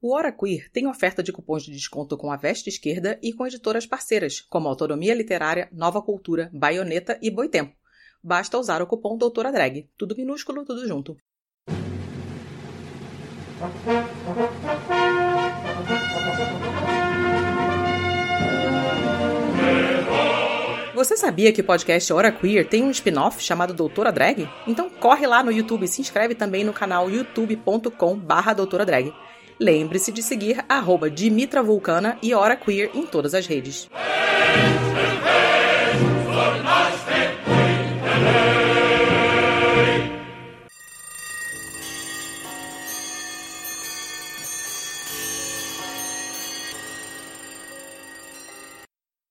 O Hora Queer tem oferta de cupons de desconto com a Veste Esquerda e com editoras parceiras, como Autonomia Literária, Nova Cultura, Baioneta e Boitempo. Basta usar o cupom Doutora Drag. Tudo minúsculo, tudo junto. Você sabia que o podcast Hora Queer tem um spin-off chamado Doutora Drag? Então corre lá no YouTube e se inscreve também no canal youtube.com barra Doutora Drag. Lembre-se de seguir arroba Dimitra Vulcana e Hora Queer em todas as redes.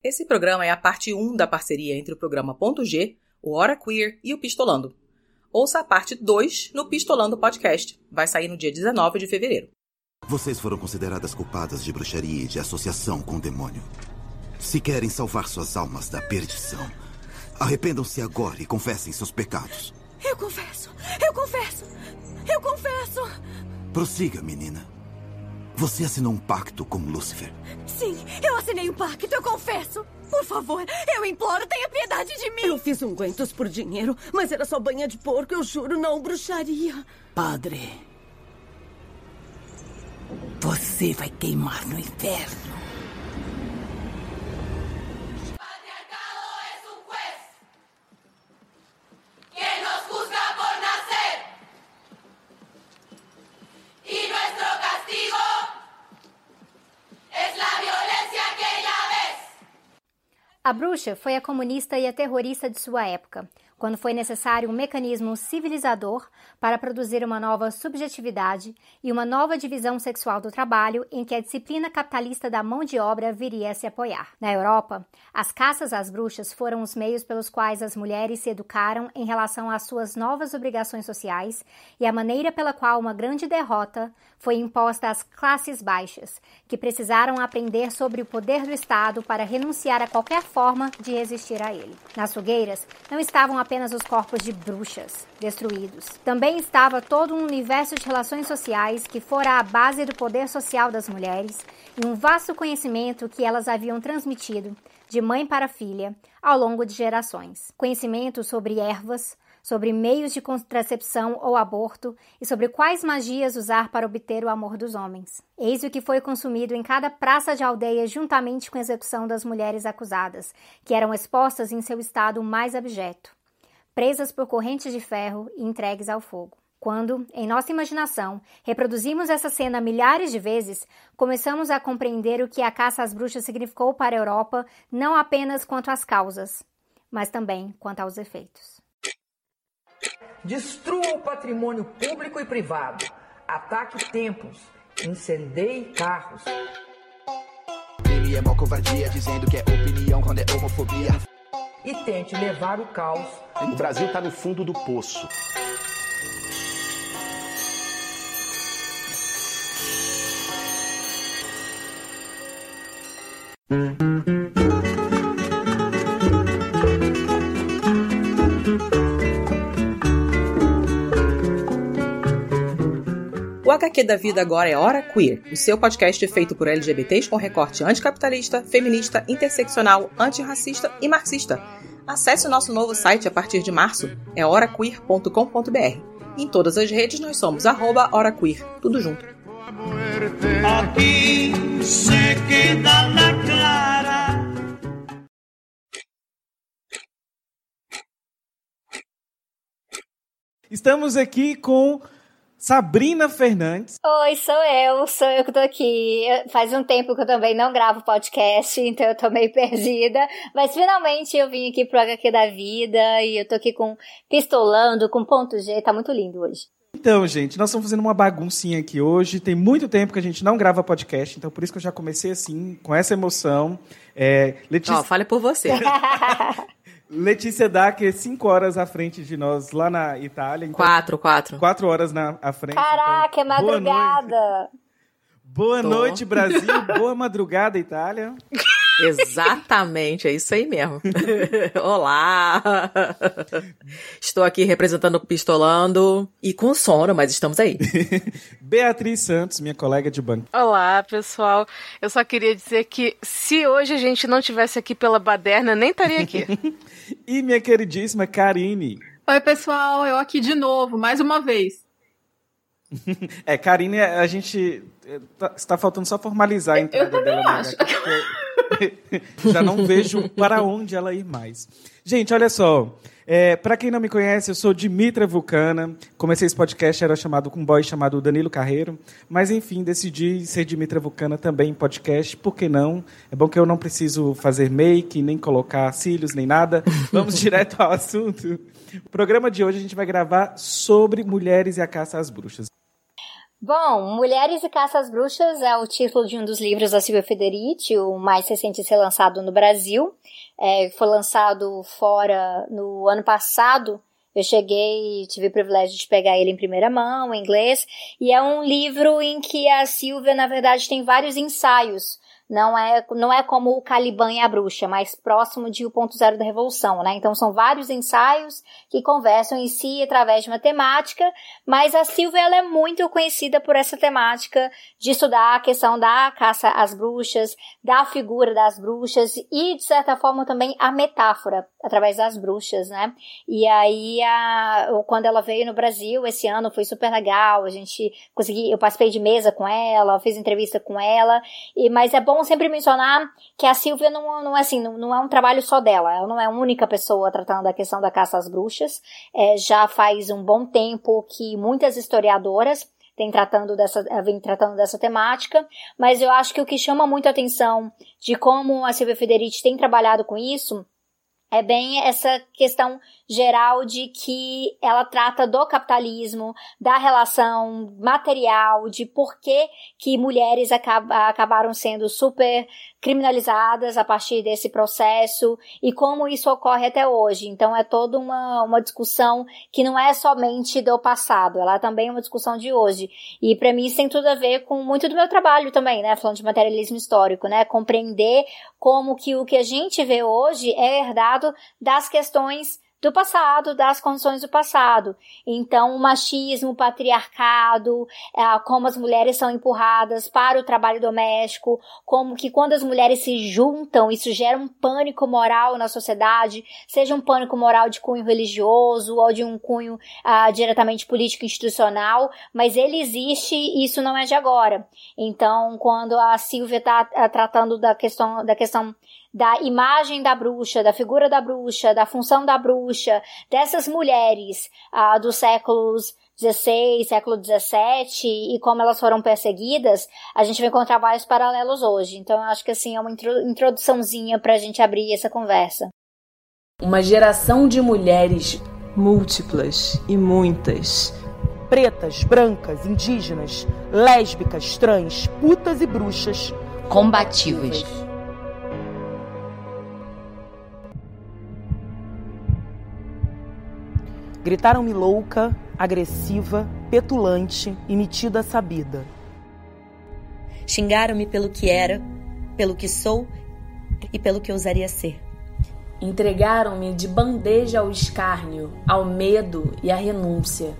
Esse programa é a parte 1 da parceria entre o programa Ponto G, o Hora Queer e o Pistolando. Ouça a parte 2 no Pistolando Podcast. Vai sair no dia 19 de fevereiro. Vocês foram consideradas culpadas de bruxaria e de associação com o demônio. Se querem salvar suas almas da perdição, arrependam-se agora e confessem seus pecados. Eu confesso! Eu confesso! Eu confesso! Prossiga, menina. Você assinou um pacto com Lúcifer. Sim, eu assinei um pacto, eu confesso! Por favor, eu imploro, tenha piedade de mim! Eu fiz ungüentos por dinheiro, mas era só banha de porco, eu juro, não bruxaria. Padre, você vai queimar no inferno. A bruxa foi a comunista e a terrorista de sua época quando foi necessário um mecanismo civilizador para produzir uma nova subjetividade e uma nova divisão sexual do trabalho em que a disciplina capitalista da mão de obra viria a se apoiar. Na Europa, as caças às bruxas foram os meios pelos quais as mulheres se educaram em relação às suas novas obrigações sociais e a maneira pela qual uma grande derrota foi imposta às classes baixas, que precisaram aprender sobre o poder do Estado para renunciar a qualquer forma de resistir a ele. Nas fogueiras não estavam apenas os corpos de bruxas destruídos. Também estava todo um universo de relações sociais que fora a base do poder social das mulheres e um vasto conhecimento que elas haviam transmitido de mãe para filha ao longo de gerações. Conhecimento sobre ervas, sobre meios de contracepção ou aborto e sobre quais magias usar para obter o amor dos homens. Eis o que foi consumido em cada praça de aldeia juntamente com a execução das mulheres acusadas, que eram expostas em seu estado mais abjeto presas por correntes de ferro e entregues ao fogo. Quando, em nossa imaginação, reproduzimos essa cena milhares de vezes, começamos a compreender o que a caça às bruxas significou para a Europa, não apenas quanto às causas, mas também quanto aos efeitos. Destrua o patrimônio público e privado. Ataque templos. Incendeie carros. Ele é mó covardia, dizendo que é opinião quando é homofobia e tente levar o caos. O Brasil está no fundo do poço. HQ da Vida agora é Hora Queer, o seu podcast feito por LGBTs com recorte anticapitalista, feminista, interseccional, antirracista e marxista. Acesse o nosso novo site a partir de março, é horaqueer.com.br. Em todas as redes nós somos arroba horaqueer, tudo junto. Aqui se queda la clara. Estamos aqui com Sabrina Fernandes. Oi, sou eu, sou eu que tô aqui. Faz um tempo que eu também não gravo podcast, então eu tô meio perdida. Mas finalmente eu vim aqui pro HQ da vida e eu tô aqui com pistolando, com ponto G, tá muito lindo hoje. Então, gente, nós estamos fazendo uma baguncinha aqui hoje. Tem muito tempo que a gente não grava podcast, então por isso que eu já comecei assim, com essa emoção. É, Letícia... Oh, fale por você. Letícia Dacker, cinco horas à frente de nós lá na Itália. Então, quatro, quatro. Quatro horas na à frente. Caraca, então, é madrugada. Boa noite, boa noite Brasil. boa madrugada, Itália. Exatamente, é isso aí mesmo. Olá! Estou aqui representando o Pistolando e com sono, mas estamos aí. Beatriz Santos, minha colega de banco. Olá, pessoal. Eu só queria dizer que se hoje a gente não tivesse aqui pela baderna, nem estaria aqui. E minha queridíssima Karine. Oi, pessoal, eu aqui de novo, mais uma vez. É, Karine, a gente tá, está faltando só formalizar a entrada eu dela. Acho. Já não vejo para onde ela ir mais. Gente, olha só. É, para quem não me conhece, eu sou Dimitra Vulcana. Comecei esse podcast, era chamado com um boy chamado Danilo Carreiro. Mas, enfim, decidi ser Dimitra Vulcana também em podcast. Por que não? É bom que eu não preciso fazer make, nem colocar cílios, nem nada. Vamos direto ao assunto. O programa de hoje a gente vai gravar sobre mulheres e a caça às bruxas. Bom, Mulheres e Caça às Bruxas é o título de um dos livros da Silvia Federici, o mais recente a ser lançado no Brasil. É, foi lançado fora no ano passado. Eu cheguei e tive o privilégio de pegar ele em primeira mão, em inglês. E é um livro em que a Silvia, na verdade, tem vários ensaios não é, não é como o Caliban e a Bruxa, mas próximo de O Ponto Zero da Revolução, né? Então são vários ensaios que conversam em si através de uma temática, mas a Silvia ela é muito conhecida por essa temática de estudar a questão da caça às bruxas, da figura das bruxas e, de certa forma, também a metáfora através das bruxas, né? E aí, a, quando ela veio no Brasil esse ano, foi super legal, a gente consegui, eu participei de mesa com ela, fiz entrevista com ela, e, mas é bom bom sempre mencionar que a Silvia não, não é assim, não, não, é um trabalho só dela. Ela não é a única pessoa tratando da questão da caça às bruxas. É, já faz um bom tempo que muitas historiadoras têm tratando dessa, vem tratando dessa temática, mas eu acho que o que chama muito a atenção de como a Silvia Federici tem trabalhado com isso é bem essa questão geral de que ela trata do capitalismo, da relação material, de por que, que mulheres acab acabaram sendo super criminalizadas a partir desse processo e como isso ocorre até hoje. Então é toda uma, uma discussão que não é somente do passado, ela também é uma discussão de hoje. E para mim isso tem tudo a ver com muito do meu trabalho também, né? Falando de materialismo histórico, né? Compreender como que o que a gente vê hoje é herdado das questões do passado, das condições do passado. Então, o machismo, o patriarcado, é, como as mulheres são empurradas para o trabalho doméstico, como que quando as mulheres se juntam, isso gera um pânico moral na sociedade, seja um pânico moral de cunho religioso ou de um cunho ah, diretamente político institucional, mas ele existe e isso não é de agora. Então, quando a Silvia está ah, tratando da questão, da questão da imagem da bruxa, da figura da bruxa, da função da bruxa, dessas mulheres ah, dos séculos 16, século 17 e como elas foram perseguidas, a gente vai encontrar vários paralelos hoje. Então, eu acho que assim é uma introduçãozinha para a gente abrir essa conversa. Uma geração de mulheres múltiplas e muitas. Pretas, brancas, indígenas, lésbicas, trans, putas e bruxas. Combatíveis. Gritaram-me louca, agressiva, petulante e metida sabida. Xingaram-me pelo que era, pelo que sou e pelo que ousaria ser. Entregaram-me de bandeja ao escárnio, ao medo e à renúncia.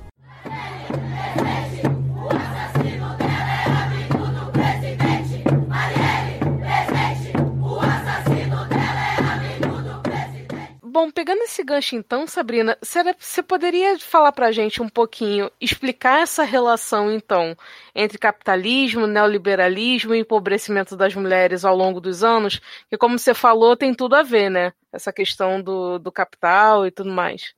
Bom, pegando esse gancho então, Sabrina, você poderia falar pra gente um pouquinho, explicar essa relação então entre capitalismo, neoliberalismo e empobrecimento das mulheres ao longo dos anos? Que como você falou, tem tudo a ver, né? Essa questão do, do capital e tudo mais.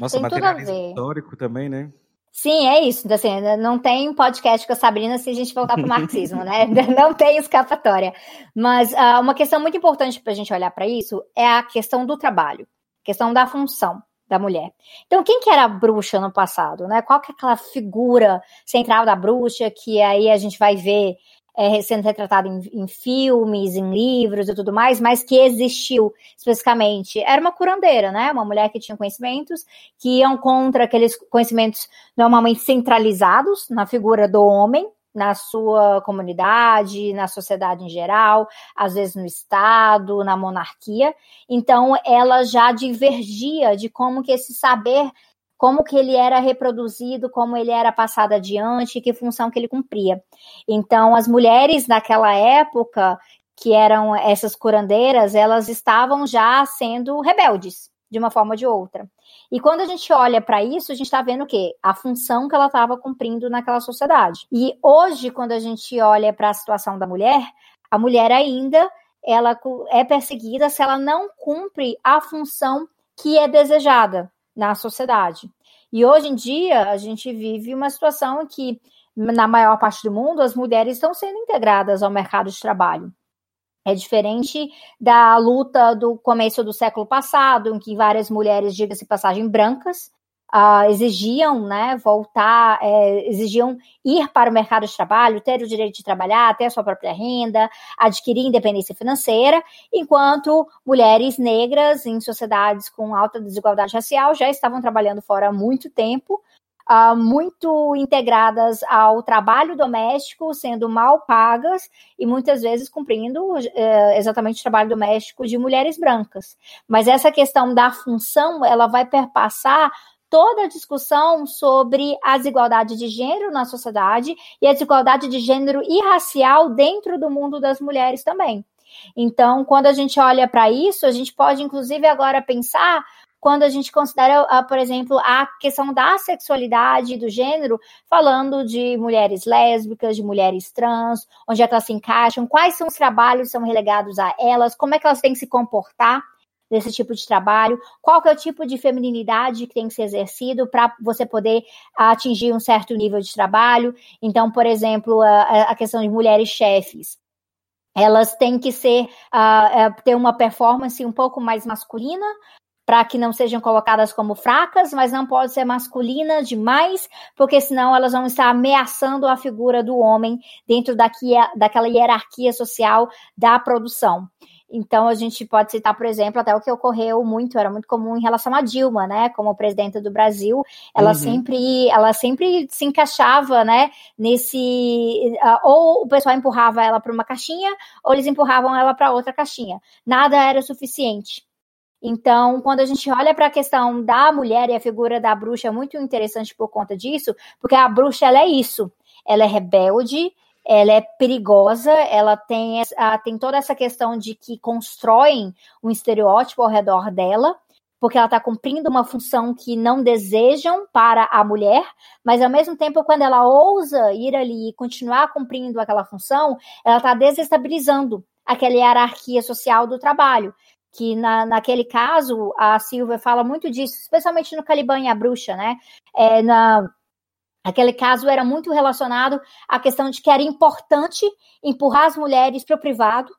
Nossa, tem materialismo histórico também, né? Sim, é isso. Assim, não tem um podcast com a Sabrina se a gente voltar para o marxismo, né? Não tem escapatória. Mas uh, uma questão muito importante para a gente olhar para isso é a questão do trabalho questão da função da mulher. Então, quem que era a bruxa no passado, né? Qual que é aquela figura central da bruxa que aí a gente vai ver é, sendo retratada em, em, filmes, em livros e tudo mais, mas que existiu especificamente. Era uma curandeira, né? Uma mulher que tinha conhecimentos que iam contra aqueles conhecimentos normalmente centralizados na figura do homem, na sua comunidade, na sociedade em geral, às vezes no Estado, na monarquia. Então, ela já divergia de como que esse saber, como que ele era reproduzido, como ele era passado adiante, que função que ele cumpria. Então, as mulheres naquela época, que eram essas curandeiras, elas estavam já sendo rebeldes, de uma forma ou de outra. E quando a gente olha para isso, a gente está vendo o quê? A função que ela estava cumprindo naquela sociedade. E hoje, quando a gente olha para a situação da mulher, a mulher ainda ela é perseguida se ela não cumpre a função que é desejada na sociedade. E hoje em dia, a gente vive uma situação em que, na maior parte do mundo, as mulheres estão sendo integradas ao mercado de trabalho. É diferente da luta do começo do século passado, em que várias mulheres, diga-se passagem, brancas, uh, exigiam né, voltar, é, exigiam ir para o mercado de trabalho, ter o direito de trabalhar, ter a sua própria renda, adquirir independência financeira, enquanto mulheres negras em sociedades com alta desigualdade racial já estavam trabalhando fora há muito tempo, uh, muito integradas ao trabalho doméstico, sendo mal pagas e muitas vezes cumprindo uh, exatamente o trabalho doméstico de mulheres brancas. Mas essa questão da função, ela vai perpassar toda a discussão sobre a desigualdade de gênero na sociedade e a desigualdade de gênero e racial dentro do mundo das mulheres também. Então, quando a gente olha para isso, a gente pode, inclusive, agora pensar quando a gente considera, uh, por exemplo, a questão da sexualidade, do gênero, falando de mulheres lésbicas, de mulheres trans, onde é que elas se encaixam, quais são os trabalhos que são relegados a elas, como é que elas têm que se comportar nesse tipo de trabalho, qual que é o tipo de feminilidade que tem que ser exercido para você poder atingir um certo nível de trabalho. Então, por exemplo, a, a questão de mulheres chefes elas têm que ser uh, ter uma performance um pouco mais masculina para que não sejam colocadas como fracas, mas não pode ser masculina demais, porque senão elas vão estar ameaçando a figura do homem dentro daqui, daquela hierarquia social da produção. Então, a gente pode citar, por exemplo, até o que ocorreu muito, era muito comum em relação a Dilma, né, como presidenta do Brasil, ela uhum. sempre, ela sempre se encaixava, né, nesse, ou o pessoal empurrava ela para uma caixinha, ou eles empurravam ela para outra caixinha. Nada era suficiente. Então, quando a gente olha para a questão da mulher e a figura da bruxa é muito interessante por conta disso, porque a bruxa ela é isso, ela é rebelde, ela é perigosa, ela tem, tem toda essa questão de que constroem um estereótipo ao redor dela, porque ela está cumprindo uma função que não desejam para a mulher, mas ao mesmo tempo, quando ela ousa ir ali e continuar cumprindo aquela função, ela está desestabilizando aquela hierarquia social do trabalho que na, naquele caso a Silvia fala muito disso, especialmente no Caliban e a Bruxa, né? É, na, aquele caso era muito relacionado à questão de que era importante empurrar as mulheres para o privado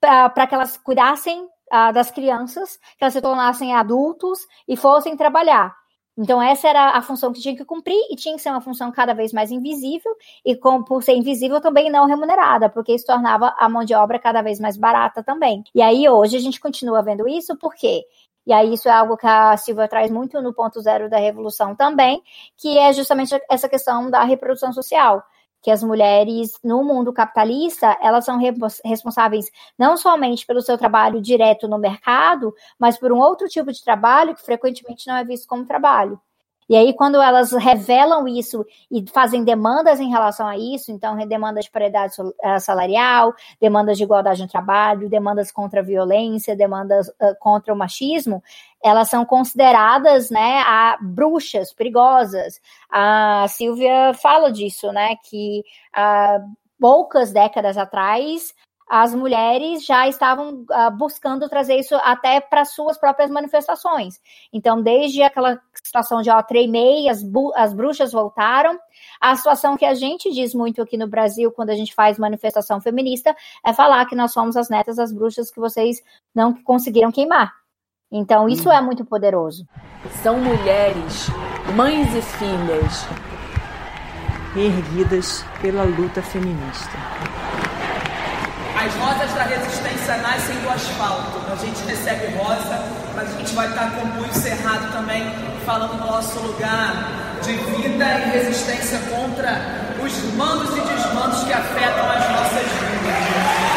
para que elas cuidassem uh, das crianças, que elas se tornassem adultos e fossem trabalhar. Então, essa era a função que tinha que cumprir e tinha que ser uma função cada vez mais invisível e, com, por ser invisível, também não remunerada, porque isso tornava a mão de obra cada vez mais barata também. E aí, hoje, a gente continua vendo isso, por quê? E aí, isso é algo que a Silvia traz muito no ponto zero da revolução também, que é justamente essa questão da reprodução social que as mulheres no mundo capitalista elas são responsáveis não somente pelo seu trabalho direto no mercado, mas por um outro tipo de trabalho que frequentemente não é visto como trabalho. E aí, quando elas revelam isso e fazem demandas em relação a isso, então demandas de paridade eh, salarial, demandas de igualdade no trabalho, demandas contra a violência, demandas uh, contra o machismo, elas são consideradas, né, a bruxas perigosas. A Silvia fala disso, né, que uh, poucas décadas atrás as mulheres já estavam uh, buscando trazer isso até para suas próprias manifestações. Então, desde aquela situação de ó, tremei, as, as bruxas voltaram, a situação que a gente diz muito aqui no Brasil, quando a gente faz manifestação feminista, é falar que nós somos as netas das bruxas que vocês não conseguiram queimar. Então, isso hum. é muito poderoso. São mulheres, mães e filhas, erguidas pela luta feminista. As rosas da resistência nascem do asfalto. A gente recebe rosa, mas a gente vai estar com o punho cerrado também, falando do nosso lugar de vida e resistência contra os mandos e desmandos que afetam as nossas vidas.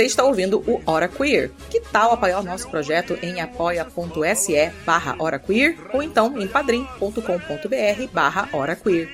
Você está ouvindo o Hora Queer. Que tal apoiar o nosso projeto em apoia.se barra Hora Queer ou então em padrim.com.br barra Hora Queer.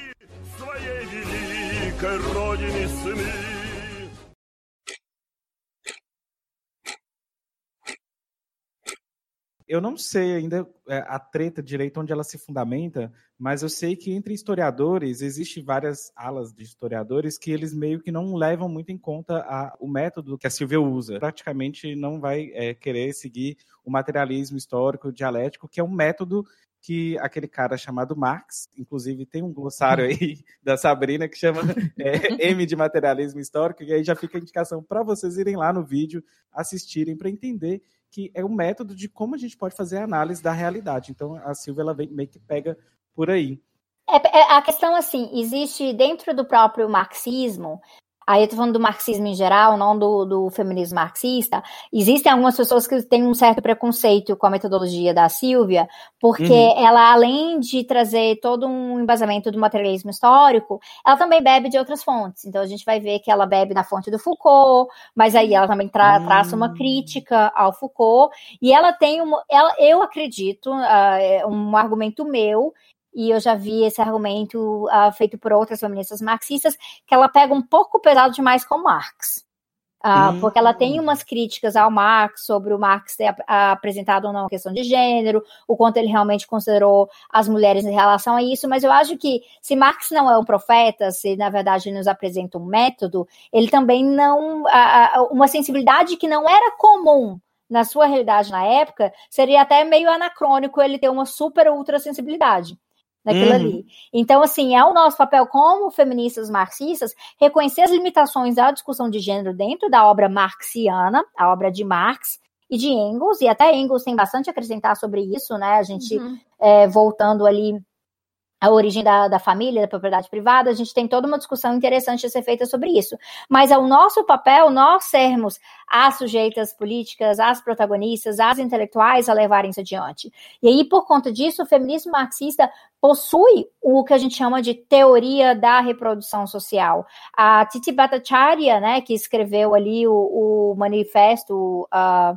Eu não sei ainda é, a treta direito onde ela se fundamenta, mas eu sei que entre historiadores existe várias alas de historiadores que eles meio que não levam muito em conta a, o método que a Silvia usa. Praticamente não vai é, querer seguir o materialismo histórico dialético, que é um método que aquele cara chamado Marx, inclusive tem um glossário aí da Sabrina que chama é, M de materialismo histórico, e aí já fica a indicação para vocês irem lá no vídeo assistirem para entender que é um método de como a gente pode fazer a análise da realidade. Então a Silvia ela vem, meio que pega por aí. É, é, a questão assim, existe dentro do próprio marxismo aí eu tô falando do marxismo em geral, não do, do feminismo marxista, existem algumas pessoas que têm um certo preconceito com a metodologia da Silvia, porque uhum. ela, além de trazer todo um embasamento do materialismo histórico, ela também bebe de outras fontes. Então a gente vai ver que ela bebe na fonte do Foucault, mas aí ela também tra uhum. traça uma crítica ao Foucault, e ela tem um, ela, eu acredito, uh, um argumento meu, e eu já vi esse argumento uh, feito por outras feministas marxistas, que ela pega um pouco pesado demais com Marx. Uh, hum. Porque ela tem umas críticas ao Marx sobre o Marx ter apresentado ou não a questão de gênero, o quanto ele realmente considerou as mulheres em relação a isso, mas eu acho que se Marx não é um profeta, se na verdade ele nos apresenta um método, ele também não. Uh, uma sensibilidade que não era comum na sua realidade na época, seria até meio anacrônico ele ter uma super ultra sensibilidade naquilo uhum. ali. Então, assim, é o nosso papel como feministas marxistas reconhecer as limitações da discussão de gênero dentro da obra marxiana, a obra de Marx e de Engels, e até Engels tem bastante a acrescentar sobre isso, né? A gente uhum. é, voltando ali a origem da, da família, da propriedade privada, a gente tem toda uma discussão interessante a ser feita sobre isso. Mas é o nosso papel nós sermos as sujeitas políticas, as protagonistas, as intelectuais a levarem isso adiante. E aí, por conta disso, o feminismo marxista possui o que a gente chama de teoria da reprodução social. A Titi Bhattacharya, né, que escreveu ali o, o manifesto uh,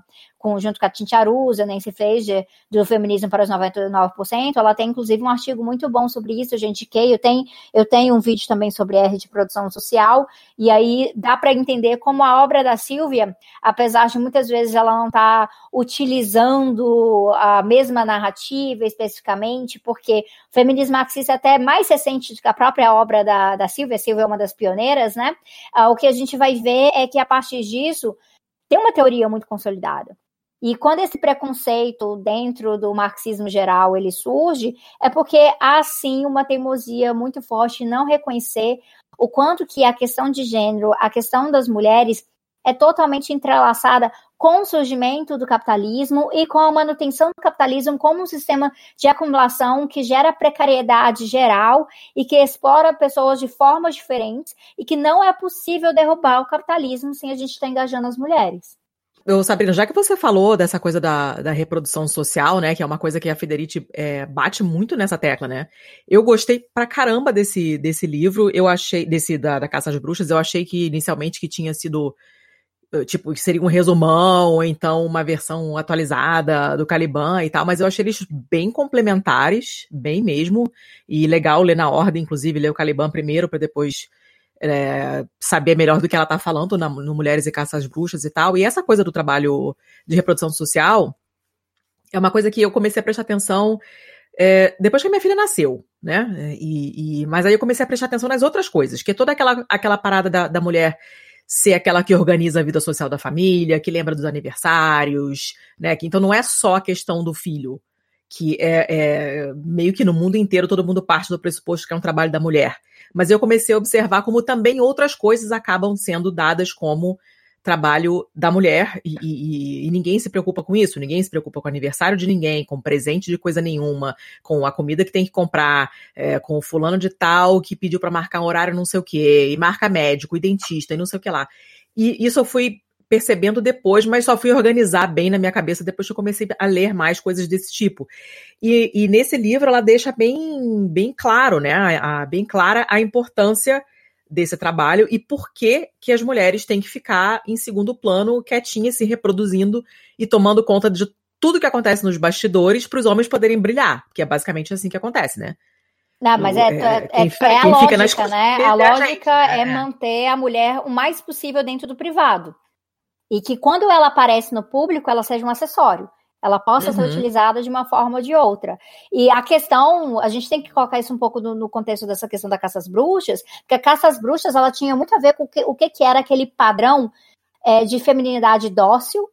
junto com a Tintiarusa, Nancy Fraser, do Feminismo para os 99%, ela tem inclusive um artigo muito bom sobre isso, já indiquei, eu tenho, eu tenho um vídeo também sobre R de produção social, e aí dá para entender como a obra da Silvia, apesar de muitas vezes ela não estar tá utilizando a mesma narrativa especificamente, porque o feminismo marxista é até mais recente do que a própria obra da, da Silvia, a Silvia é uma das pioneiras, né? Ah, o que a gente vai ver é que a partir disso tem uma teoria muito consolidada. E quando esse preconceito dentro do marxismo geral ele surge, é porque há sim uma teimosia muito forte em não reconhecer o quanto que a questão de gênero, a questão das mulheres é totalmente entrelaçada com o surgimento do capitalismo e com a manutenção do capitalismo como um sistema de acumulação que gera precariedade geral e que explora pessoas de formas diferentes e que não é possível derrubar o capitalismo sem a gente estar engajando as mulheres. Eu, Sabrina, já que você falou dessa coisa da, da reprodução social, né, que é uma coisa que a Federici é, bate muito nessa tecla, né, eu gostei pra caramba desse, desse livro, eu achei, desse da, da Caça às Bruxas, eu achei que inicialmente que tinha sido, eh, tipo, que seria um resumão, ou então uma versão atualizada do Caliban e tal, mas eu achei eles bem complementares, bem mesmo, e legal ler na ordem, inclusive, ler o Caliban primeiro, para depois é, saber melhor do que ela tá falando na, no Mulheres e Caças Bruxas e tal. E essa coisa do trabalho de reprodução social é uma coisa que eu comecei a prestar atenção é, depois que a minha filha nasceu, né? E, e, mas aí eu comecei a prestar atenção nas outras coisas, que é toda aquela, aquela parada da, da mulher ser aquela que organiza a vida social da família, que lembra dos aniversários, né? Que, então não é só a questão do filho, que é, é, meio que no mundo inteiro todo mundo parte do pressuposto que é um trabalho da mulher. Mas eu comecei a observar como também outras coisas acabam sendo dadas como trabalho da mulher e, e, e, ninguém se preocupa com isso, ninguém se preocupa com o aniversário de ninguém, com presente de coisa nenhuma, com a comida que tem que comprar, é, com o fulano de tal que pediu para marcar um horário não sei o que, e marca médico, e dentista, e não sei o que lá. E isso eu fui percebendo depois, mas só fui organizar bem na minha cabeça depois que eu comecei a ler mais coisas desse tipo. E, e nesse livro ela deixa bem, bem claro, né, a, a, bem clara a importância desse trabalho e por que que as mulheres têm que ficar em segundo plano, quietinhas, se reproduzindo e tomando conta de tudo que acontece nos bastidores para os homens poderem brilhar, que é basicamente assim que acontece, né? Não, mas é, é, é, é a lógica, né? A lógica é, é manter a mulher o mais possível dentro do privado. E que quando ela aparece no público, ela seja um acessório ela possa uhum. ser utilizada de uma forma ou de outra. E a questão, a gente tem que colocar isso um pouco no, no contexto dessa questão da caça às bruxas, porque a caça às bruxas ela tinha muito a ver com o que, o que, que era aquele padrão é, de feminilidade dócil,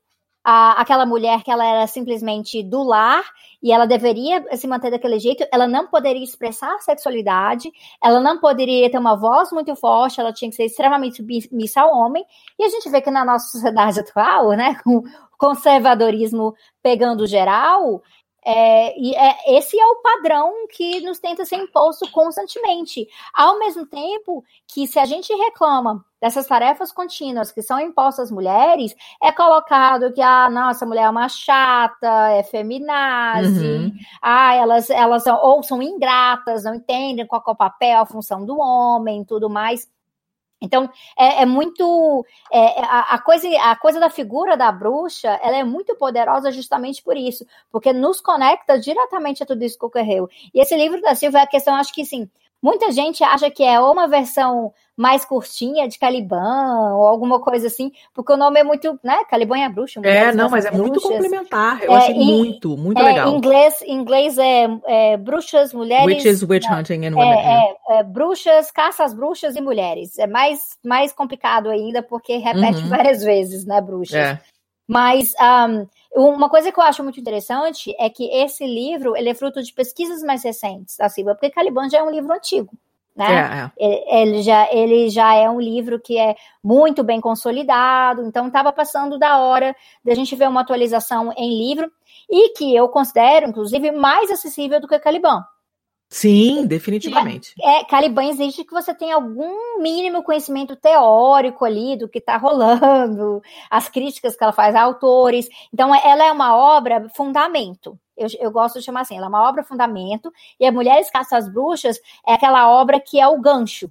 a, aquela mulher que ela era simplesmente do lar e ela deveria se manter daquele jeito, ela não poderia expressar sexualidade, ela não poderia ter uma voz muito forte, ela tinha que ser extremamente submissa ao homem. E a gente vê que na nossa sociedade atual, né, com conservadorismo pegando geral, é, e é, esse é o padrão que nos tenta ser imposto constantemente. Ao mesmo tempo que, se a gente reclama dessas tarefas contínuas que são impostas às mulheres, é colocado que a ah, nossa mulher é uma chata, é feminazi, uhum. ah, elas, elas ou são ingratas, não entendem qual é o papel, a função do homem, tudo mais. Então, é, é muito. É, a, a, coisa, a coisa da figura da bruxa ela é muito poderosa justamente por isso, porque nos conecta diretamente a tudo isso que ocorreu. E esse livro da Silva é a questão, acho que sim. Muita gente acha que é uma versão mais curtinha de Caliban ou alguma coisa assim, porque o nome é muito, né? Caliban é bruxa. É, não, mas é bruxas. muito complementar. Eu é, achei em, muito, muito é, legal. Em inglês, em inglês é, é, bruxas, mulheres. Witches, witch hunting and women. É, é, é, bruxas, caças bruxas e mulheres. É mais, mais complicado ainda porque repete uhum. várias vezes, né, bruxas. Mas um, uma coisa que eu acho muito interessante é que esse livro ele é fruto de pesquisas mais recentes da Silva, porque Caliban já é um livro antigo né? É, é. Ele, já, ele já é um livro que é muito bem consolidado, então estava passando da hora de a gente ver uma atualização em livro e que eu considero, inclusive, mais acessível do que Caliban. Sim, definitivamente. É, é, Caliban exige que você tenha algum mínimo conhecimento teórico ali do que está rolando, as críticas que ela faz a autores. Então, ela é uma obra fundamento. Eu, eu gosto de chamar assim, ela é uma obra fundamento, e a Mulheres Caça às Bruxas é aquela obra que é o gancho,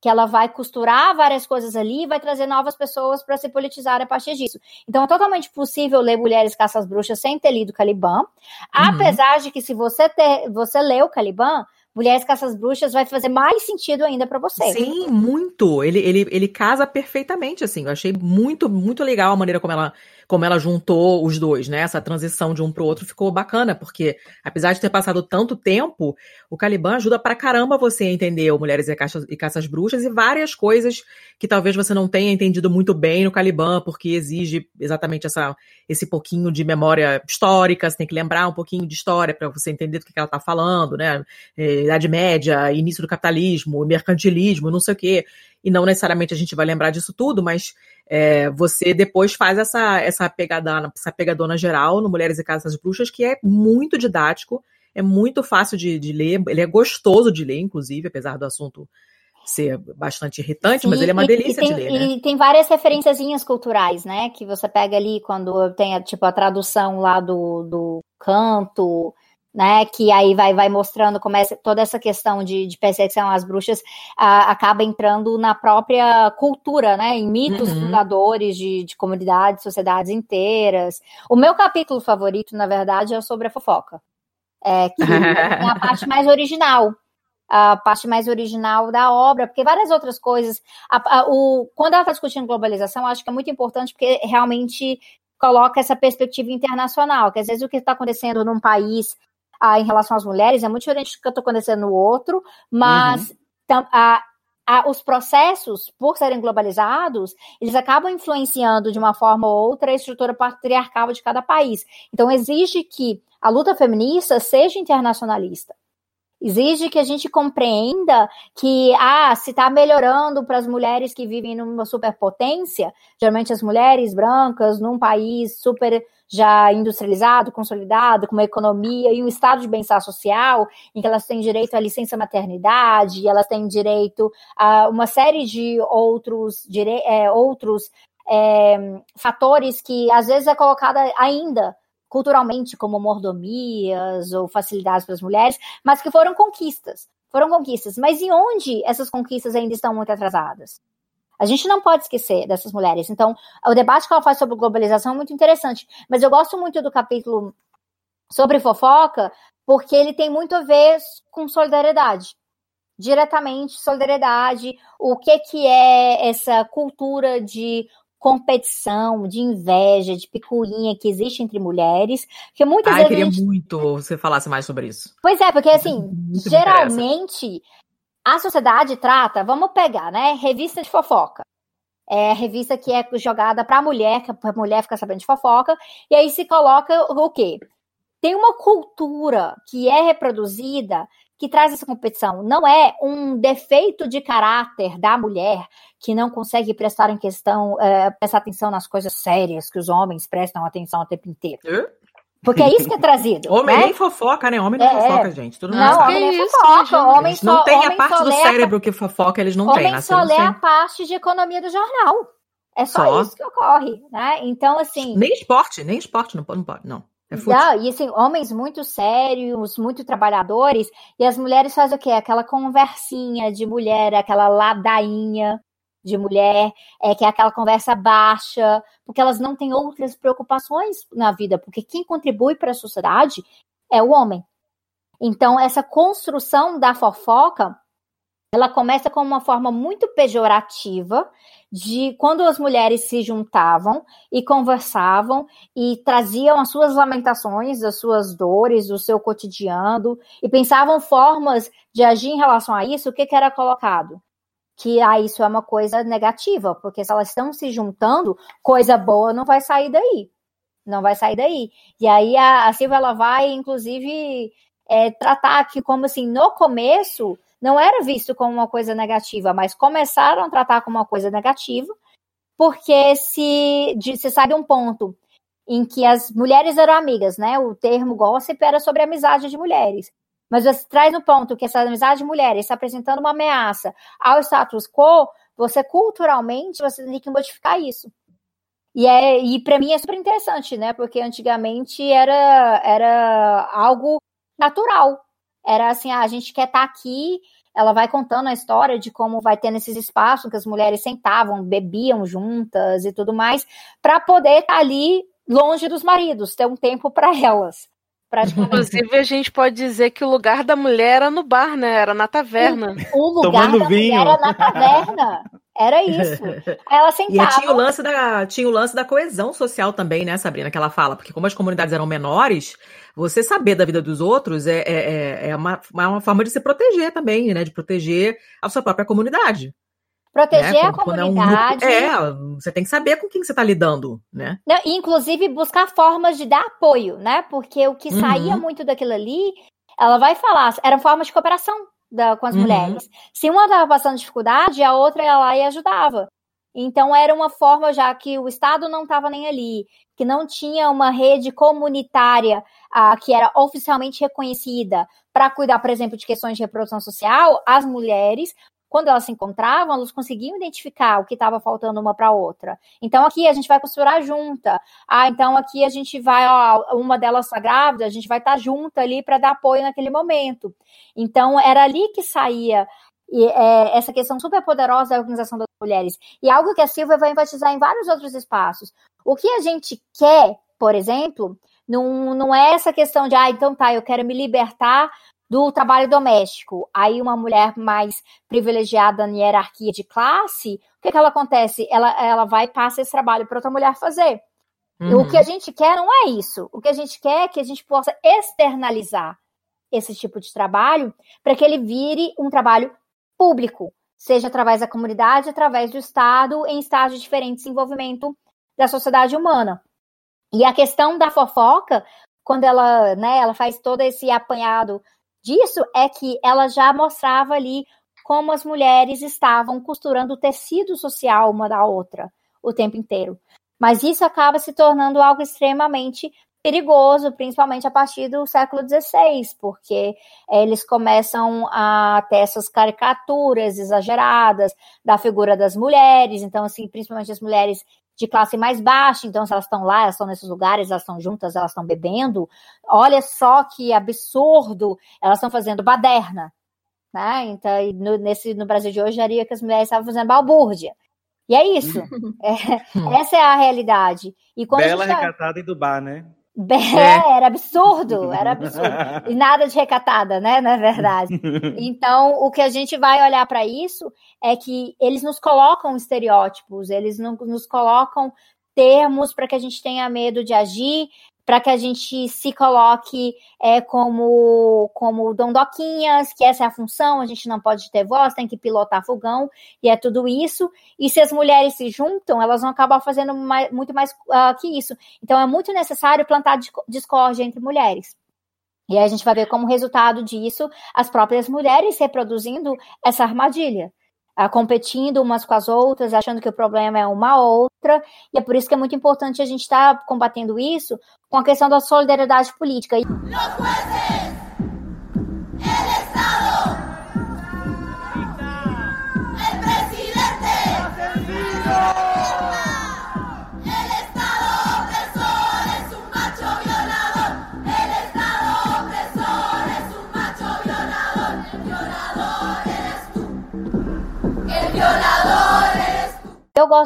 que ela vai costurar várias coisas ali e vai trazer novas pessoas para se politizar a partir disso. Então é totalmente possível ler Mulheres Caça às Bruxas sem ter lido Caliban, uhum. apesar de que se você ter, você leu Caliban, Mulheres Caças Bruxas vai fazer mais sentido ainda para você. Sim, muito. Ele, ele, ele casa perfeitamente, assim. Eu achei muito, muito legal a maneira como ela como ela juntou os dois, né? Essa transição de um pro outro ficou bacana, porque apesar de ter passado tanto tempo, o Caliban ajuda pra caramba você a entender o Mulheres e Caças, e Caças Bruxas e várias coisas que talvez você não tenha entendido muito bem no Caliban, porque exige exatamente essa, esse pouquinho de memória histórica, você tem que lembrar um pouquinho de história para você entender do que ela tá falando, né? É, Idade Média, início do capitalismo, mercantilismo, não sei o quê e não necessariamente a gente vai lembrar disso tudo, mas é, você depois faz essa, essa, pegadana, essa pegadona geral no Mulheres e Casas Bruxas, que é muito didático, é muito fácil de, de ler, ele é gostoso de ler, inclusive, apesar do assunto ser bastante irritante, Sim, mas ele é uma delícia tem, de ler. Né? E tem várias referenciazinhas culturais, né? Que você pega ali quando tem tipo a tradução lá do, do canto, né, que aí vai, vai mostrando como essa, toda essa questão de, de perseguição às bruxas a, acaba entrando na própria cultura, né, em mitos uhum. fundadores de, de comunidades, sociedades inteiras. O meu capítulo favorito, na verdade, é sobre a fofoca, é, que é a parte mais original, a parte mais original da obra, porque várias outras coisas. A, a, o, quando ela está discutindo globalização, acho que é muito importante porque realmente coloca essa perspectiva internacional, que às vezes o que está acontecendo num país ah, em relação às mulheres é muito diferente do que está acontecendo no outro, mas uhum. tam, ah, os processos, por serem globalizados, eles acabam influenciando de uma forma ou outra a estrutura patriarcal de cada país. Então, exige que a luta feminista seja internacionalista. Exige que a gente compreenda que, ah, se está melhorando para as mulheres que vivem numa superpotência, geralmente as mulheres brancas num país super já industrializado, consolidado, com uma economia e um estado de bem-estar social, em que elas têm direito à licença maternidade, elas têm direito a uma série de outros, dire é, outros é, fatores que às vezes é colocada ainda culturalmente como mordomias ou facilidades para as mulheres, mas que foram conquistas. Foram conquistas. Mas e onde essas conquistas ainda estão muito atrasadas? A gente não pode esquecer dessas mulheres. Então, o debate que ela faz sobre globalização é muito interessante. Mas eu gosto muito do capítulo sobre fofoca, porque ele tem muito a ver com solidariedade. Diretamente, solidariedade, o que, que é essa cultura de competição, de inveja, de picuinha que existe entre mulheres, que muitas Ai, vezes queria gente... muito você falasse mais sobre isso. Pois é, porque assim, geralmente a sociedade trata, vamos pegar, né, revista de fofoca. É revista que é jogada para a mulher, que a mulher fica sabendo de fofoca, e aí se coloca o quê? Tem uma cultura que é reproduzida que traz essa competição. Não é um defeito de caráter da mulher que não consegue prestar em questão, é, prestar atenção nas coisas sérias que os homens prestam atenção o tempo inteiro. Porque é isso que é trazido. Homem né? nem fofoca, né? Homem não É, fofoca, gente. Todo Não, homem nem fofoca. Homem Eles não só, tem a parte só do lê a- cérebro que fofoca, eles não têm. Homem nasceram só lê a parte de economia do jornal. É só, Só. isso que ocorre, né? Então, assim... Nem esporte, nem esporte, não pode, não pode, não. É. Não, e assim, homens muito sérios, muito trabalhadores, e as mulheres fazem o quê? Aquela conversinha de mulher, aquela ladainha de mulher, é que é aquela conversa baixa, porque elas não têm outras preocupações na vida, porque quem contribui para a sociedade é o homem. Então, essa construção da fofoca, ela começa com uma forma muito pejorativa de quando as mulheres se juntavam e conversavam e traziam as suas lamentações, as suas dores, o seu cotidiano e pensavam formas de agir em relação a isso, o que, que era colocado? Que ah, isso é uma coisa negativa, porque se elas estão se juntando, coisa boa não vai sair daí. Não vai sair daí. E aí a, a ela vai, inclusive, é, tratar que como assim, no começo não era visto como uma coisa negativa, mas começaram a tratar como uma coisa negativa, porque se, de, se sai de um ponto em que as mulheres eram amigas, né? O termo gossip era sobre amizade de mulheres. Mas você traz no ponto que essa amizade de mulheres está apresentando uma ameaça ao status quo, você culturalmente você tem que modificar isso. E, é, e para mim é super interessante, né? Porque antigamente era, era algo natural. Era assim, ah, a gente quer estar aqui. Ela vai contando a história de como vai ter nesses espaços que as mulheres sentavam, bebiam juntas e tudo mais, para poder estar ali longe dos maridos, ter um tempo para elas. Inclusive, a gente pode dizer que o lugar da mulher era no bar, né? Era na taverna. O lugar Tomando da vinho. mulher era na taverna. Era isso. Ela E sentava. tinha o, lance da, tinha o lance da coesão social também, né, Sabrina, que ela fala. Porque como as comunidades eram menores, você saber da vida dos outros é, é, é- é uma, é uma forma de se proteger também, né? De proteger a sua própria comunidade. Proteger né? a Quando- quando é um comunidade. É, você tem que saber com quem que você está lidando, né? Não, e, inclusive buscar formas de dar apoio, né? Porque o que Uhum. saía muito daquilo ali, ela vai falar, eram formas de cooperação da- com as Uhum. mulheres. Se uma estava passando dificuldade, a outra ia lá e ajudava. Então era uma forma já que o Estado não estava nem ali, que não tinha uma rede comunitária ah, que era oficialmente reconhecida para cuidar, por exemplo, de questões de reprodução social, as mulheres quando elas se encontravam, elas conseguiam identificar o que estava faltando uma para outra. Então aqui a gente vai costurar junta. Ah, então aqui a gente vai, ó, uma delas está grávida, a gente vai estar tá junta ali para dar apoio naquele momento. Então era ali que saía e, é, essa questão super poderosa da organização das mulheres. E algo que a Silvia vai enfatizar em vários outros espaços. O que a gente quer, por exemplo, não, não é essa questão de, ah, então tá, eu quero me libertar do trabalho doméstico. Aí uma mulher mais privilegiada na hierarquia de classe, o que, que ela acontece? Ela, ela vai e passa esse trabalho para outra mulher fazer. Uhum. O que a gente quer não é isso. O que a gente quer é que a gente possa externalizar esse tipo de trabalho para que ele vire um trabalho público, seja através da comunidade, através do Estado, em estágios diferentes de envolvimento da sociedade humana. E a questão da fofoca, quando ela, né, ela faz todo esse apanhado disso, é que ela já mostrava ali como as mulheres estavam costurando o tecido social uma da outra o tempo inteiro. Mas isso acaba se tornando algo extremamente perigoso, principalmente a partir do século XVI, porque eles começam a ter essas caricaturas exageradas da figura das mulheres, então, assim, principalmente as mulheres de classe mais baixa, então se elas estão lá, elas estão nesses lugares, elas estão juntas, elas estão bebendo, olha só que absurdo, elas estão fazendo baderna, né? Então, no, nesse, no Brasil de hoje, diria que as mulheres estavam fazendo balbúrdia. E é isso. é, essa é a realidade. E quando Bela a tá... recatada em Dubá, né? É, era absurdo, era absurdo. E nada de recatada, né? Na verdade. Então, o que a gente vai olhar para isso é que eles nos colocam estereótipos, eles nos colocam termos para que a gente tenha medo de agir, para que a gente se coloque é, como, como dondoquinhas, que essa é a função, a gente não pode ter voz, tem que pilotar fogão, e é tudo isso. E se as mulheres se juntam, elas vão acabar fazendo mais, muito mais uh, que isso. Então é muito necessário plantar discórdia entre mulheres. E aí a gente vai ver como resultado disso as próprias mulheres reproduzindo essa armadilha competindo umas com as outras, achando que o problema é uma outra, e é por isso que é muito importante a gente estar tá combatendo isso com a questão da solidariedade política.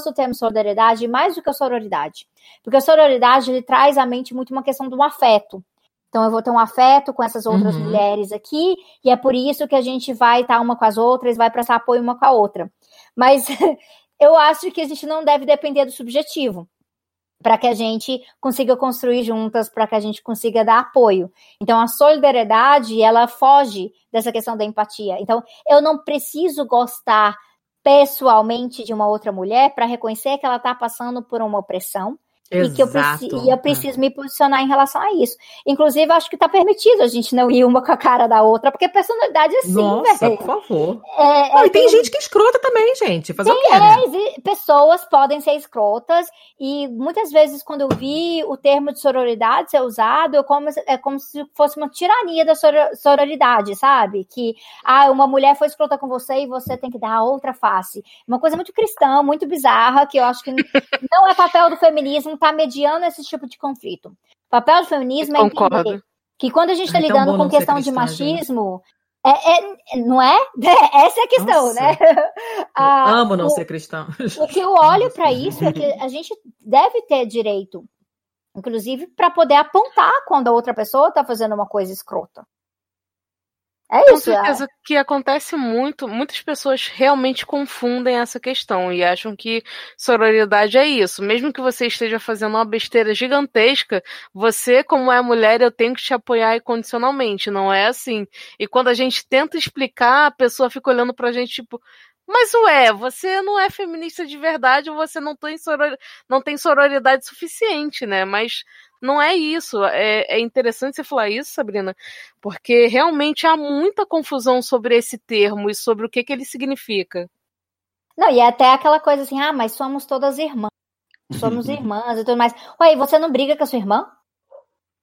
Gosto do termo solidariedade mais do que a sororidade. Porque a sororidade ele traz à mente muito uma questão do afeto. Então eu vou ter um afeto com essas outras uhum. mulheres aqui, e é por isso que a gente vai estar uma com as outras, vai prestar apoio uma com a outra. Mas eu acho que a gente não deve depender do subjetivo para que a gente consiga construir juntas, para que a gente consiga dar apoio. Então a solidariedade, ela foge dessa questão da empatia. Então eu não preciso gostar pessoalmente de uma outra mulher para reconhecer que ela está passando por uma opressão Exato. E, que eu preciso, e eu preciso me posicionar em relação a isso. Inclusive, acho que está permitido a gente não ir uma com a cara da outra, porque personalidade é assim, Nossa, véio. por favor. É, não, é, e tem, tem, gente que é escrota também, gente. Fazer tem, o quê, né? é, Pessoas podem ser escrotas, e muitas vezes, quando eu vi o termo de sororidade ser usado, eu como, é como se fosse uma tirania da sororidade, sabe? Que ah, uma mulher foi escrota com você e você tem que dar a outra face. Uma coisa muito cristã, muito bizarra, que eu acho que não é papel do feminismo está mediando esse tipo de conflito. O papel do feminismo é entender que quando a gente está é lidando com questão de machismo, é, é, não é? Essa é a questão, Nossa. né? Ah, amo não o, ser cristão. O que eu olho para isso é que a gente deve ter direito, inclusive, para poder apontar quando a outra pessoa está fazendo uma coisa escrota. É isso. Com certeza é. que acontece muito. Muitas pessoas realmente confundem essa questão e acham que sororidade é isso. Mesmo que você esteja fazendo uma besteira gigantesca, você, como é mulher, eu tenho que te apoiar incondicionalmente. Não é assim. E quando a gente tenta explicar, a pessoa fica olhando pra gente tipo. Mas ué, você não é feminista de verdade ou você não tem, soror... não tem sororidade suficiente, né? Mas não é isso. É, é interessante você falar isso, Sabrina, porque realmente há muita confusão sobre esse termo e sobre o que, que ele significa. Não, e é até aquela coisa assim, ah, mas somos todas irmãs. Somos irmãs e tudo mais. Ué, você não briga com a sua irmã?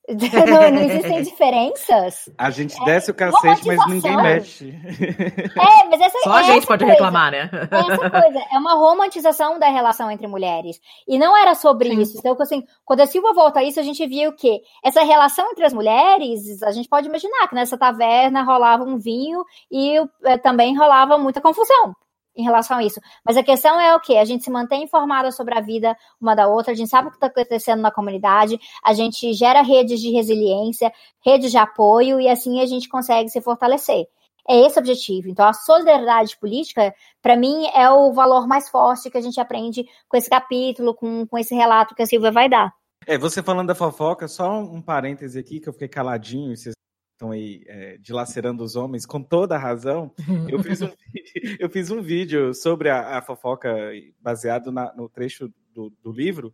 Não, não, existem diferenças. A gente desce é, o cacete, mas ninguém mexe. É, mas essa, Só a gente pode coisa, reclamar, né? Essa coisa, é uma romantização da relação entre mulheres. E não era sobre Sim. isso. Então, assim, quando a Silva volta a isso, a gente viu que essa relação entre as mulheres, a gente pode imaginar que nessa taverna rolava um vinho e é, também rolava muita confusão em relação a isso. Mas a questão é o que? A gente se mantém informada sobre a vida uma da outra, a gente sabe o que está acontecendo na comunidade, a gente gera redes de resiliência, redes de apoio, e assim a gente consegue se fortalecer. É esse o objetivo. Então, a solidariedade política, para mim, é o valor mais forte que a gente aprende com esse capítulo, com, com esse relato que a Silvia vai dar. É, você falando da fofoca, só um parêntese aqui, que eu fiquei caladinho, vocês estão aí é, dilacerando os homens com toda a razão, eu fiz um, eu fiz um vídeo sobre a, a fofoca baseado na, no trecho do, do livro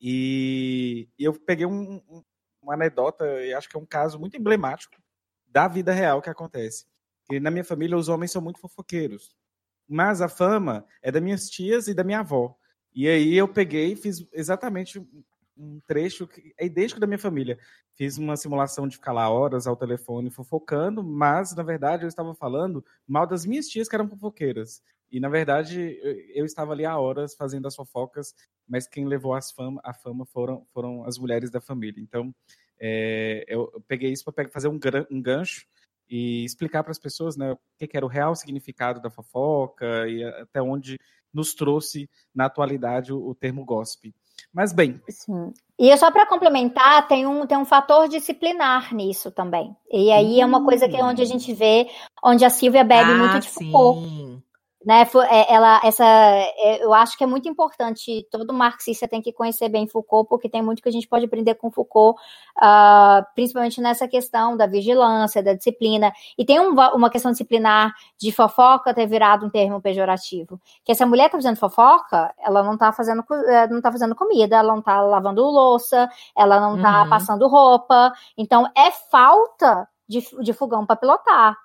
e, e, eu peguei um, um, uma anedota e acho que é um caso muito emblemático da vida real que acontece. E na minha família os homens são muito fofoqueiros, mas a fama é das minhas tias e da minha avó. E aí eu peguei e fiz exatamente um trecho que é idêntico da minha família. Fiz uma simulação de ficar lá horas ao telefone fofocando, mas na verdade eu estava falando mal das minhas tias que eram fofoqueiras. E na verdade eu estava ali há horas fazendo as fofocas, mas quem levou as fama, a fama foram, foram as mulheres da família. Então é, eu peguei isso para fazer um, um gancho e explicar para as pessoas né, o que, que, era o real significado da fofoca e até onde nos trouxe na atualidade o, o termo gossip. Mas bem. Sim. E só para complementar, tem um, tem um fator disciplinar nisso também. E aí hum. é uma coisa que é onde a gente vê, onde a Silvia bebe ah, muito de Foucault né, é, ela, essa, é, eu acho que é muito importante, todo marxista tem que conhecer bem Foucault, porque tem muito que a gente pode aprender com Foucault, uh, principalmente nessa questão da vigilância, da disciplina, e tem um, uma questão disciplinar de fofoca ter virado um termo pejorativo, que essa mulher tá fazendo fofoca, ela não tá fazendo, eh, não tá fazendo comida, ela não tá lavando louça, ela não tá uhum. passando roupa, então é falta de, de fogão para pilotar,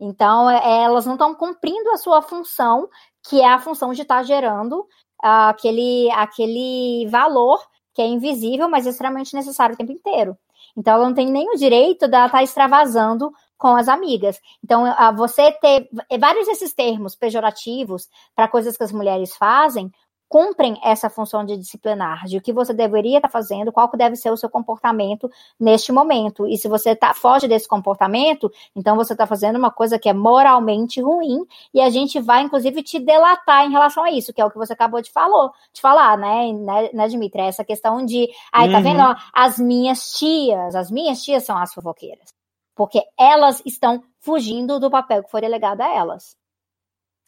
então, é, elas não estão cumprindo a sua função, que é a função de estar tá gerando uh, aquele, aquele valor que é invisível, mas extremamente necessário o tempo inteiro. Então, ela não tem nem o direito de estar tá extravasando com as amigas. Então, você ter vários desses termos pejorativos para coisas que as mulheres fazem, cumprem essa função de disciplinar, de o que você deveria estar tá fazendo, qual que deve ser o seu comportamento neste momento. E se você tá, foge desse comportamento, então você está fazendo uma coisa que é moralmente ruim, e a gente vai, inclusive, te delatar em relação a isso, que é o que você acabou de, falou, de falar, né, né, né Dimitri? Essa questão de, aí, uhum. tá vendo, ó, as minhas tias, as minhas tias são as fofoqueiras. Porque elas estão fugindo do papel que foi delegado a elas.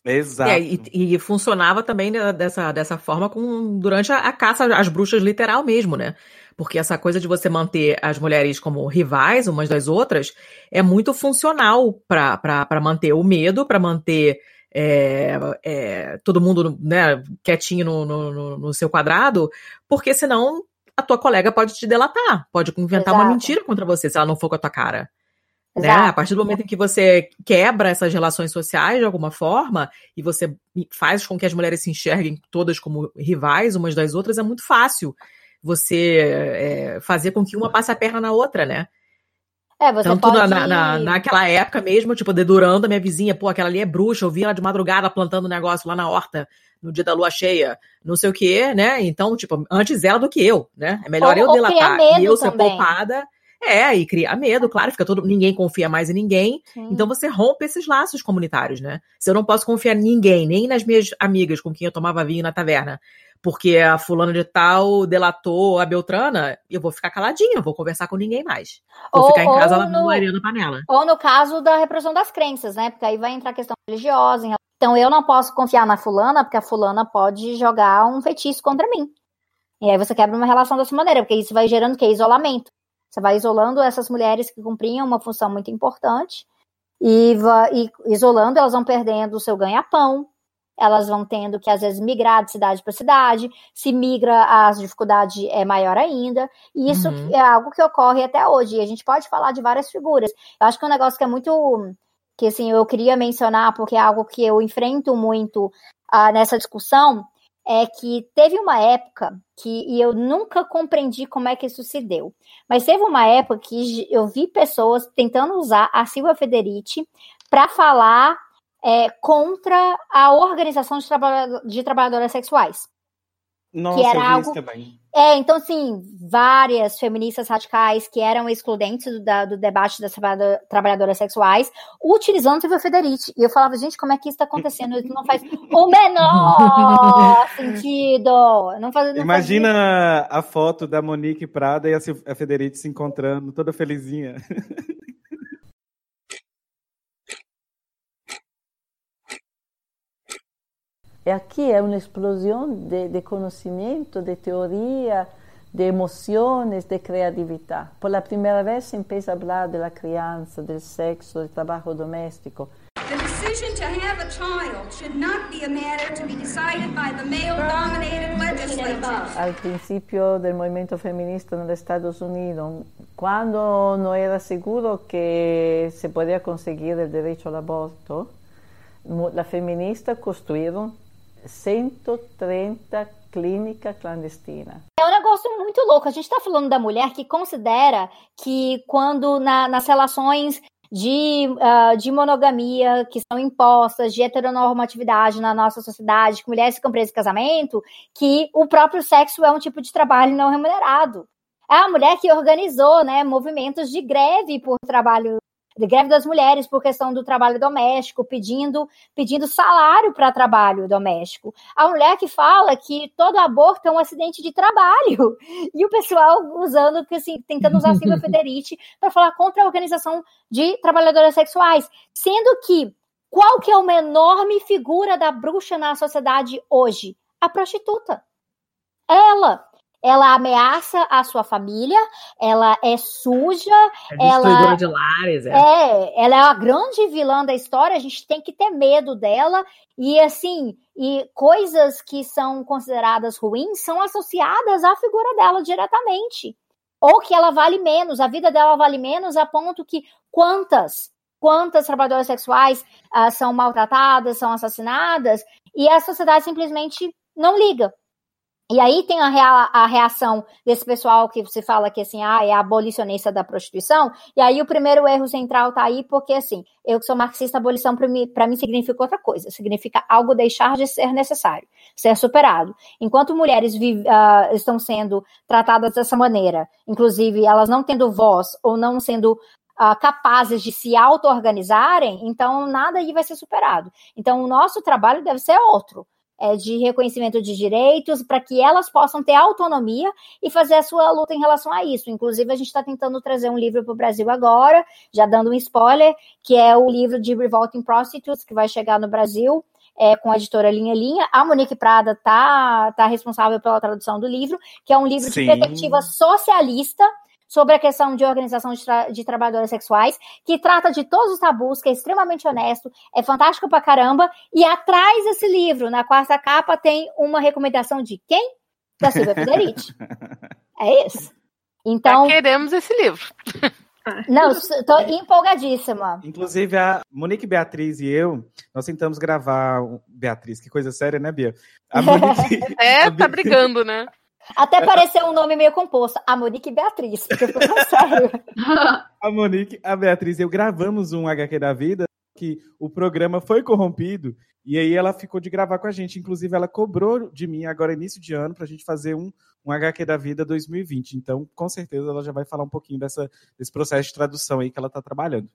Exato. É, e, e, funcionava também dessa, dessa forma com, durante a, a, caça às bruxas literal mesmo, né? Porque essa coisa de você manter as mulheres como rivais umas das outras é muito funcional para manter o medo, para manter é, é, todo mundo né, quietinho no, no, no, seu quadrado, porque senão a tua colega pode te delatar, pode inventar Exato. uma mentira contra você se ela não for com a tua cara. Né? A partir do momento em que você quebra essas relações sociais de alguma forma e você faz com que as mulheres se enxerguem todas como rivais umas das outras, é muito fácil você é, fazer com que uma passe a perna na outra, né? É, você Tanto pode... na, na, naquela época mesmo, tipo, dedurando a minha vizinha, pô, aquela ali é bruxa, eu vi ela de madrugada plantando negócio lá na horta no dia da lua cheia, não sei o quê, né? Então, tipo, antes ela do que eu, né? É melhor ou, eu delatar e eu ser também. poupada é, e cria medo, claro, fica todo. Ninguém confia mais em ninguém. Sim. Então você rompe esses laços comunitários, né? Se eu não posso confiar em ninguém, nem nas minhas amigas com quem eu tomava vinho na taverna, porque a fulana de tal delatou a Beltrana, eu vou ficar caladinha, eu vou conversar com ninguém mais. Vou ou, ficar em casa no, da panela. Ou no caso da repressão das crenças, né? Porque aí vai entrar a questão religiosa. Então eu não posso confiar na fulana, porque a fulana pode jogar um feitiço contra mim. E aí você quebra uma relação dessa maneira, porque isso vai gerando o quê? Isolamento. Você vai isolando essas mulheres que cumpriam uma função muito importante e, e isolando, elas vão perdendo o seu ganha-pão, elas vão tendo que, às vezes, migrar de cidade para cidade. Se migra, a dificuldade é maior ainda. E isso uhum. é algo que ocorre até hoje. E a gente pode falar de várias figuras. Eu acho que é um negócio que é muito. que, assim, eu queria mencionar, porque é algo que eu enfrento muito uh, nessa discussão, é que teve uma época que e eu nunca compreendi como é que isso se deu. Mas teve uma época que eu vi pessoas tentando usar a Silvia Federici para falar é, contra a organização de, trabalhador, de trabalhadoras sexuais. Nossa, que era algo... também. É, então, assim, várias feministas radicais que eram excludentes do, da, do debate das trabalhadoras sexuais, utilizando Silvia Federici. E eu falava, gente, como é que isso está acontecendo? Isso não faz o menor sentido. Não faz, não Imagina faz a foto da Monique Prada e a, a Federici se encontrando, toda felizinha. e aqui é uma explosão di de di teoria, di emozioni, di creatività. Per la prima volta se empieza a parlare della crianza, del sexo, del lavoro doméstico. La decisione di avere un figlio non not essere una cosa to be decided by the male-dominated legislature. Al principio del movimento femminista negli Stati Uniti, quando non era sicuro che si poteva conseguire il diritto all'aborto, la femminista costruirono 130 clínicas clandestinas. É um negócio muito louco. A gente está falando da mulher que considera que quando na, nas relações de, uh, de monogamia que são impostas, de heteronormatividade na nossa sociedade, que mulheres ficam presas em casamento, que o próprio sexo é um tipo de trabalho não remunerado. É a mulher que organizou né, movimentos de greve por trabalho de greve das mulheres por questão do trabalho doméstico, pedindo, pedindo salário para trabalho doméstico. A mulher que fala que todo aborto é um acidente de trabalho. E o pessoal usando, assim, tentando usar a Silvia Federici para falar contra a organização de trabalhadoras sexuais. Sendo que qual que é uma enorme figura da bruxa na sociedade hoje? A prostituta. Ela ela ameaça a sua família, ela é suja, é ela de lares, é. é, ela é a grande vilã da história, a gente tem que ter medo dela e assim, e coisas que são consideradas ruins são associadas à figura dela diretamente. Ou que ela vale menos, a vida dela vale menos a ponto que quantas quantas trabalhadoras sexuais uh, são maltratadas, são assassinadas, e a sociedade simplesmente não liga. E aí tem a, rea, a, reação desse pessoal que se fala que assim, ah, é abolicionista da prostituição. E aí o primeiro erro central tá aí porque assim, eu que sou marxista, abolição para mim, mim significa outra coisa, significa algo deixar de ser necessário, ser superado. Enquanto mulheres uh, estão sendo tratadas dessa maneira, inclusive elas não tendo voz ou não sendo Uh, capazes de se auto-organizarem, então nada aí vai ser superado. Então, o nosso trabalho deve ser outro é, de reconhecimento de direitos, para que elas possam ter autonomia e fazer a sua luta em relação a isso. Inclusive, a gente está tentando trazer um livro para o Brasil agora, já dando um spoiler, que é o livro de Revolting Prostitutes, que vai chegar no Brasil. É, com a editora Linha Linha. A Monique Prada tá, tá responsável pela tradução do livro, que é um livro Sim. de perspectiva socialista sobre a questão de organização de, tra de trabalhadoras sexuais, que trata de todos os tabus, que é extremamente honesto, é fantástico pra caramba. E atrás desse livro, na quarta capa, tem uma recomendação de quem? Da Silvia Federici. é isso. Então. Já queremos esse livro. Não, estou empolgadíssima. Inclusive, a Monique Beatriz e eu, nós tentamos gravar. Beatriz, que coisa séria, né, Bia? A Monique, é, a tá brigando, né? Até pareceu um nome meio composto. A Monique e Beatriz, porque ficou tão sério. a Monique, a Beatriz e eu gravamos um HQ da vida que o programa foi corrompido e aí ela ficou de gravar com a gente. Inclusive, ela cobrou de mim agora, início de ano, pra gente fazer um, um HQ da vida 2020. Então, com certeza, ela já vai falar um pouquinho dessa, desse processo de tradução aí que ela tá trabalhando.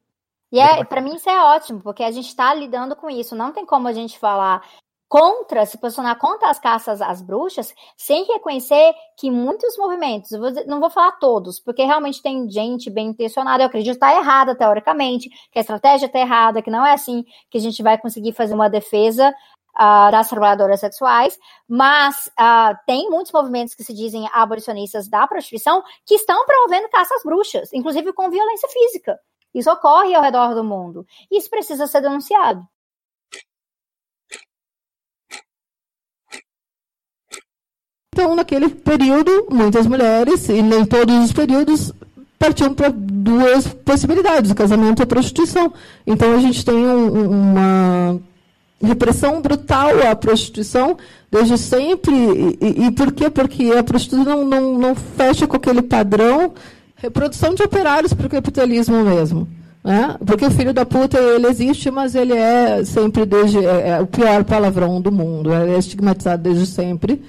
E é, para mim isso é ótimo, porque a gente está lidando com isso. Não tem como a gente falar contra, se posicionar contra as caças às bruxas, sem reconhecer que muitos movimentos, vou dizer, não vou falar todos, porque realmente tem gente bem intencionada, eu acredito que está errada teoricamente, que a estratégia está errada, que não é assim que a gente vai conseguir fazer uma defesa uh, das trabalhadoras sexuais, mas uh, tem muitos movimentos que se dizem abolicionistas da prostituição que estão promovendo caça às bruxas, inclusive com violência física. Isso ocorre ao redor do mundo. Isso precisa ser denunciado. Então, naquele período, muitas mulheres, e nem todos os períodos, partiam para duas possibilidades, o casamento e a prostituição. Então, a gente tem um, uma repressão brutal à prostituição desde sempre. E, e, por quê? Porque a prostituição não, não, não fecha com aquele padrão reprodução de operários para o capitalismo mesmo. Né? Porque o filho da puta, ele existe, mas ele é sempre desde é, é o pior palavrão do mundo. é estigmatizado desde sempre.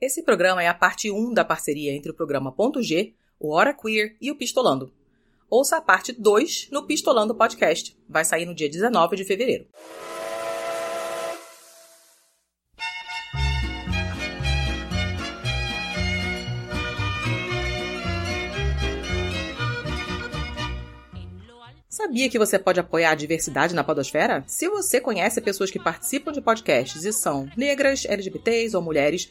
Esse programa é a parte 1 da parceria entre o programa Ponto G, o Hora Queer e o Pistolando. Ouça a parte 2 no Pistolando Podcast. Vai sair no dia 19 de fevereiro. sabia que você pode apoiar a diversidade na podosfera? Se você conhece pessoas que participam de podcasts e são negras, LGBTs ou mulheres,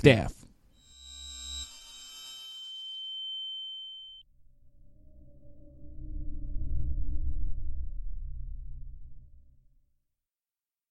Staff.